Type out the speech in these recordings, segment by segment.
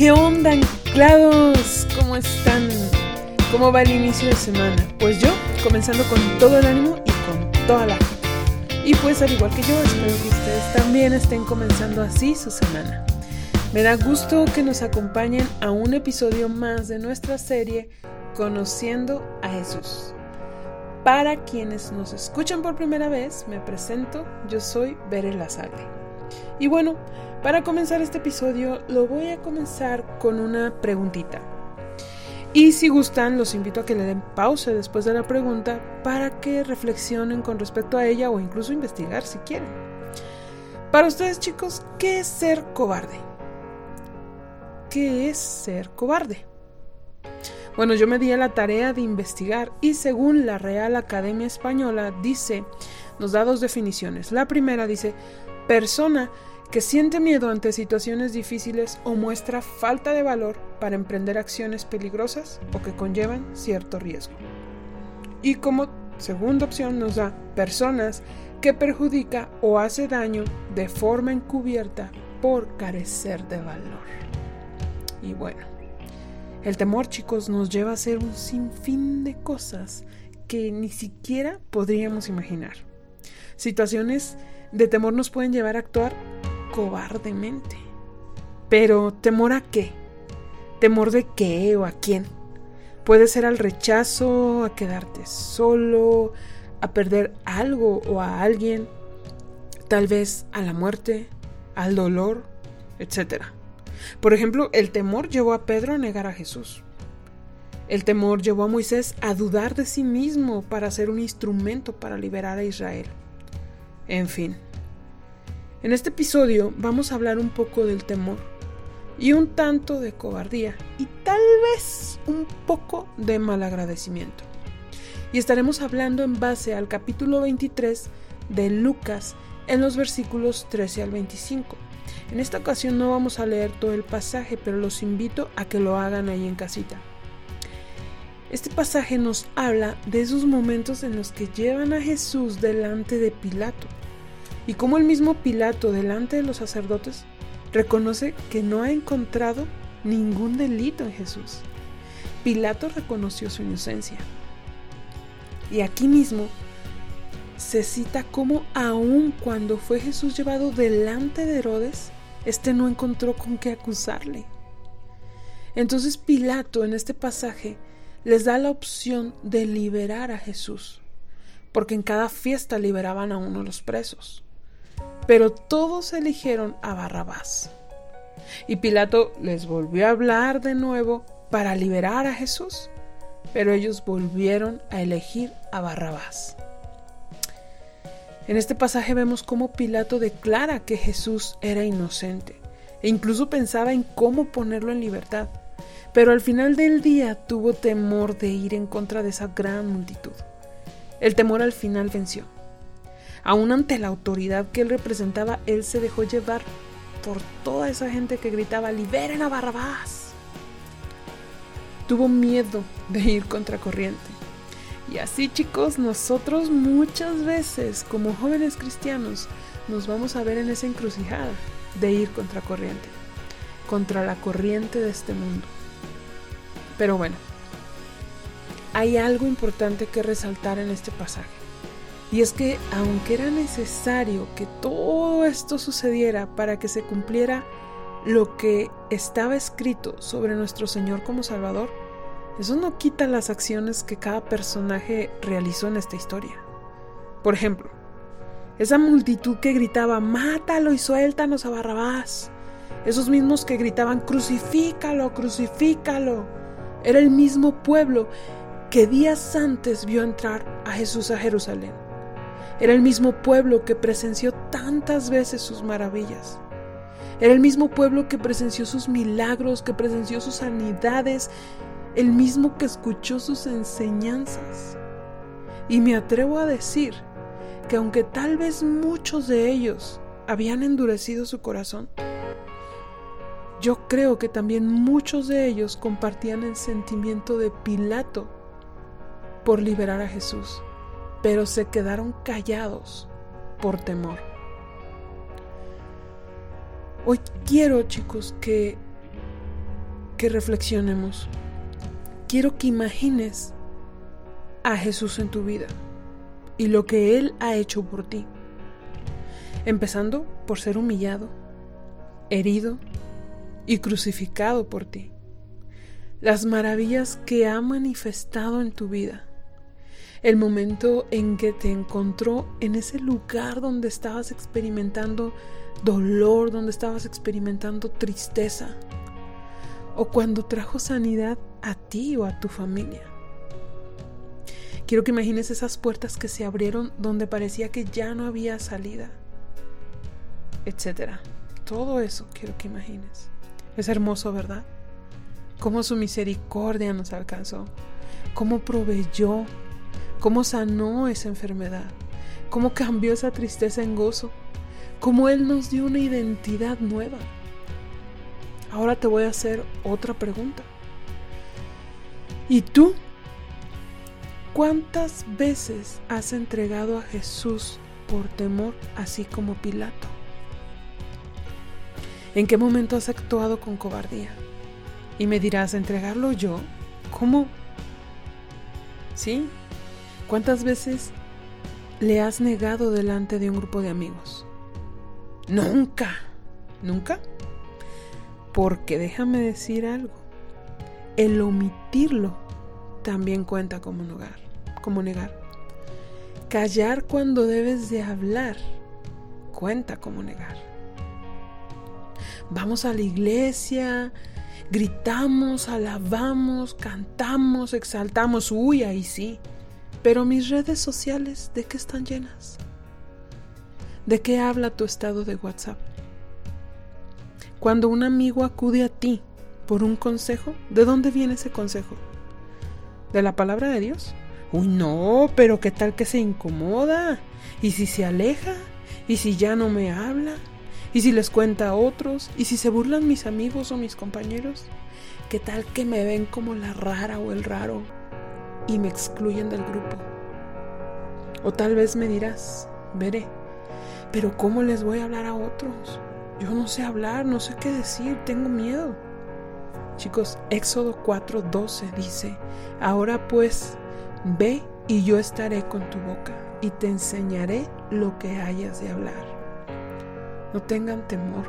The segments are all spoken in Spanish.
¿Qué onda, anclados? ¿Cómo están? ¿Cómo va el inicio de semana? Pues yo, comenzando con todo el ánimo y con toda la Y pues al igual que yo, espero que ustedes también estén comenzando así su semana. Me da gusto que nos acompañen a un episodio más de nuestra serie Conociendo a Jesús. Para quienes nos escuchan por primera vez, me presento, yo soy Bere Lazarre. Y bueno, para comenzar este episodio lo voy a comenzar con una preguntita. Y si gustan, los invito a que le den pausa después de la pregunta para que reflexionen con respecto a ella o incluso investigar si quieren. Para ustedes chicos, ¿qué es ser cobarde? ¿Qué es ser cobarde? Bueno, yo me di a la tarea de investigar y según la Real Academia Española dice, nos da dos definiciones. La primera dice, persona que siente miedo ante situaciones difíciles o muestra falta de valor para emprender acciones peligrosas o que conllevan cierto riesgo. Y como segunda opción nos da personas que perjudica o hace daño de forma encubierta por carecer de valor. Y bueno, el temor, chicos, nos lleva a hacer un sinfín de cosas que ni siquiera podríamos imaginar. Situaciones de temor nos pueden llevar a actuar cobardemente. Pero, ¿temor a qué? ¿Temor de qué o a quién? Puede ser al rechazo, a quedarte solo, a perder algo o a alguien, tal vez a la muerte, al dolor, etcétera. Por ejemplo, el temor llevó a Pedro a negar a Jesús. El temor llevó a Moisés a dudar de sí mismo para ser un instrumento para liberar a Israel. En fin. En este episodio vamos a hablar un poco del temor y un tanto de cobardía y tal vez un poco de malagradecimiento. Y estaremos hablando en base al capítulo 23 de Lucas en los versículos 13 al 25. En esta ocasión no vamos a leer todo el pasaje, pero los invito a que lo hagan ahí en casita. Este pasaje nos habla de esos momentos en los que llevan a Jesús delante de Pilato y cómo el mismo Pilato delante de los sacerdotes reconoce que no ha encontrado ningún delito en Jesús. Pilato reconoció su inocencia. Y aquí mismo se cita cómo aun cuando fue Jesús llevado delante de Herodes, este no encontró con qué acusarle. Entonces Pilato en este pasaje les da la opción de liberar a Jesús, porque en cada fiesta liberaban a uno de los presos. Pero todos eligieron a Barrabás. Y Pilato les volvió a hablar de nuevo para liberar a Jesús, pero ellos volvieron a elegir a Barrabás. En este pasaje vemos cómo Pilato declara que Jesús era inocente e incluso pensaba en cómo ponerlo en libertad, pero al final del día tuvo temor de ir en contra de esa gran multitud. El temor al final venció. Aún ante la autoridad que él representaba, él se dejó llevar por toda esa gente que gritaba, liberen a Barrabás. Tuvo miedo de ir contra corriente y así chicos, nosotros muchas veces como jóvenes cristianos nos vamos a ver en esa encrucijada de ir contra corriente, contra la corriente de este mundo. Pero bueno, hay algo importante que resaltar en este pasaje. Y es que aunque era necesario que todo esto sucediera para que se cumpliera lo que estaba escrito sobre nuestro Señor como Salvador, eso no quita las acciones que cada personaje realizó en esta historia. Por ejemplo, esa multitud que gritaba, mátalo y suéltanos a Barrabás. Esos mismos que gritaban, crucifícalo, crucifícalo. Era el mismo pueblo que días antes vio entrar a Jesús a Jerusalén. Era el mismo pueblo que presenció tantas veces sus maravillas. Era el mismo pueblo que presenció sus milagros, que presenció sus sanidades el mismo que escuchó sus enseñanzas. Y me atrevo a decir que aunque tal vez muchos de ellos habían endurecido su corazón, yo creo que también muchos de ellos compartían el sentimiento de Pilato por liberar a Jesús, pero se quedaron callados por temor. Hoy quiero, chicos, que que reflexionemos. Quiero que imagines a Jesús en tu vida y lo que Él ha hecho por ti. Empezando por ser humillado, herido y crucificado por ti. Las maravillas que ha manifestado en tu vida. El momento en que te encontró en ese lugar donde estabas experimentando dolor, donde estabas experimentando tristeza. O cuando trajo sanidad a ti o a tu familia. Quiero que imagines esas puertas que se abrieron donde parecía que ya no había salida, etcétera. Todo eso quiero que imagines. Es hermoso, ¿verdad? Cómo su misericordia nos alcanzó, cómo proveyó, cómo sanó esa enfermedad, cómo cambió esa tristeza en gozo, cómo Él nos dio una identidad nueva. Ahora te voy a hacer otra pregunta. ¿Y tú ¿Cuántas veces has entregado a Jesús por temor, así como Pilato? ¿En qué momento has actuado con cobardía? Y me dirás, ¿entregarlo yo? ¿Cómo? ¿Sí? ¿Cuántas veces le has negado delante de un grupo de amigos? Nunca. ¿Nunca? Porque déjame decir algo. El omitirlo también cuenta como negar. Callar cuando debes de hablar cuenta como negar. Vamos a la iglesia, gritamos, alabamos, cantamos, exaltamos, uy, ahí sí. Pero mis redes sociales, ¿de qué están llenas? ¿De qué habla tu estado de WhatsApp? Cuando un amigo acude a ti por un consejo, ¿de dónde viene ese consejo? de la palabra de Dios. Uy, no, pero qué tal que se incomoda. ¿Y si se aleja? ¿Y si ya no me habla? ¿Y si les cuenta a otros? ¿Y si se burlan mis amigos o mis compañeros? ¿Qué tal que me ven como la rara o el raro y me excluyen del grupo? O tal vez me dirás, veré, pero ¿cómo les voy a hablar a otros? Yo no sé hablar, no sé qué decir, tengo miedo. Chicos, Éxodo 4:12 dice, ahora pues, ve y yo estaré con tu boca y te enseñaré lo que hayas de hablar. No tengan temor.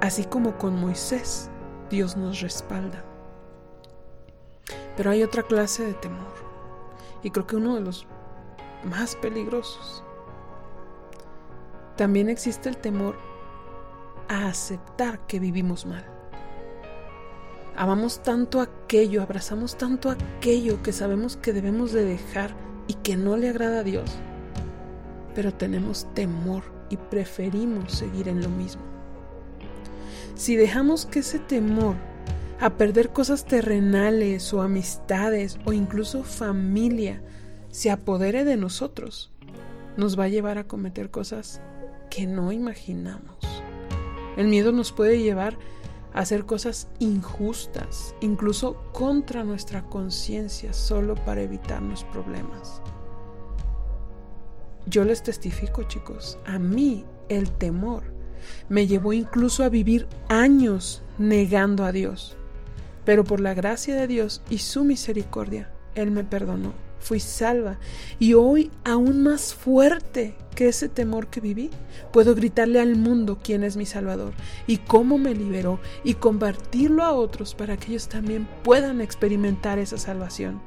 Así como con Moisés, Dios nos respalda. Pero hay otra clase de temor, y creo que uno de los más peligrosos. También existe el temor a aceptar que vivimos mal. Amamos tanto aquello, abrazamos tanto aquello que sabemos que debemos de dejar y que no le agrada a Dios, pero tenemos temor y preferimos seguir en lo mismo. Si dejamos que ese temor a perder cosas terrenales o amistades o incluso familia se apodere de nosotros, nos va a llevar a cometer cosas que no imaginamos. El miedo nos puede llevar hacer cosas injustas, incluso contra nuestra conciencia, solo para evitarnos problemas. Yo les testifico, chicos, a mí el temor me llevó incluso a vivir años negando a Dios. Pero por la gracia de Dios y su misericordia, Él me perdonó fui salva y hoy aún más fuerte que ese temor que viví, puedo gritarle al mundo quién es mi Salvador y cómo me liberó y compartirlo a otros para que ellos también puedan experimentar esa salvación.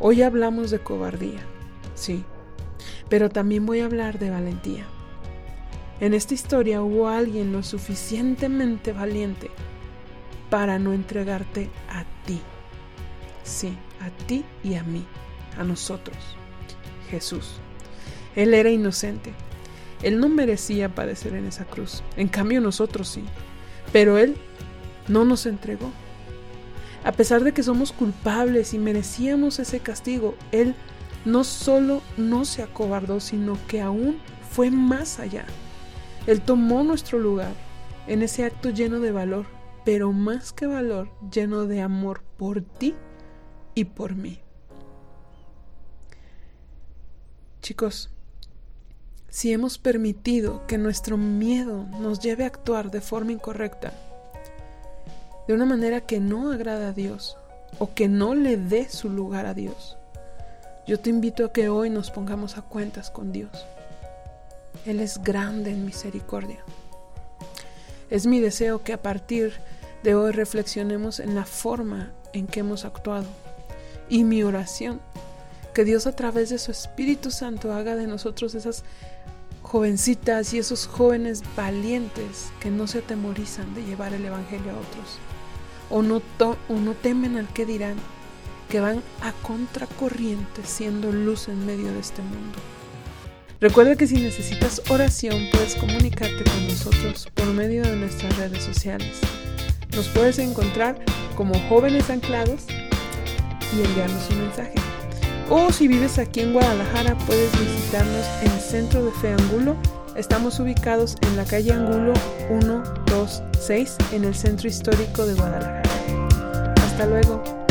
Hoy hablamos de cobardía, sí, pero también voy a hablar de valentía. En esta historia hubo alguien lo suficientemente valiente para no entregarte a ti. Sí, a ti y a mí, a nosotros. Jesús. Él era inocente. Él no merecía padecer en esa cruz. En cambio nosotros sí. Pero Él no nos entregó. A pesar de que somos culpables y merecíamos ese castigo, Él no solo no se acobardó, sino que aún fue más allá. Él tomó nuestro lugar en ese acto lleno de valor, pero más que valor, lleno de amor por ti y por mí. Chicos, si hemos permitido que nuestro miedo nos lleve a actuar de forma incorrecta, de una manera que no agrada a Dios o que no le dé su lugar a Dios. Yo te invito a que hoy nos pongamos a cuentas con Dios. Él es grande en misericordia. Es mi deseo que a partir de hoy reflexionemos en la forma en que hemos actuado. Y mi oración, que Dios a través de su Espíritu Santo haga de nosotros esas jovencitas y esos jóvenes valientes que no se atemorizan de llevar el Evangelio a otros, o no, o temen al que dirán, que van a contracorriente siendo luz en medio de este mundo. Recuerda que si necesitas oración puedes comunicarte con nosotros por medio de nuestras redes sociales. Nos puedes encontrar como jóvenes anclados y enviarnos un mensaje. O si vives aquí en Guadalajara puedes visitarnos en el Centro de Fe Angulo. Estamos ubicados en la calle Angulo 126 en el Centro Histórico de Guadalajara. Hasta luego.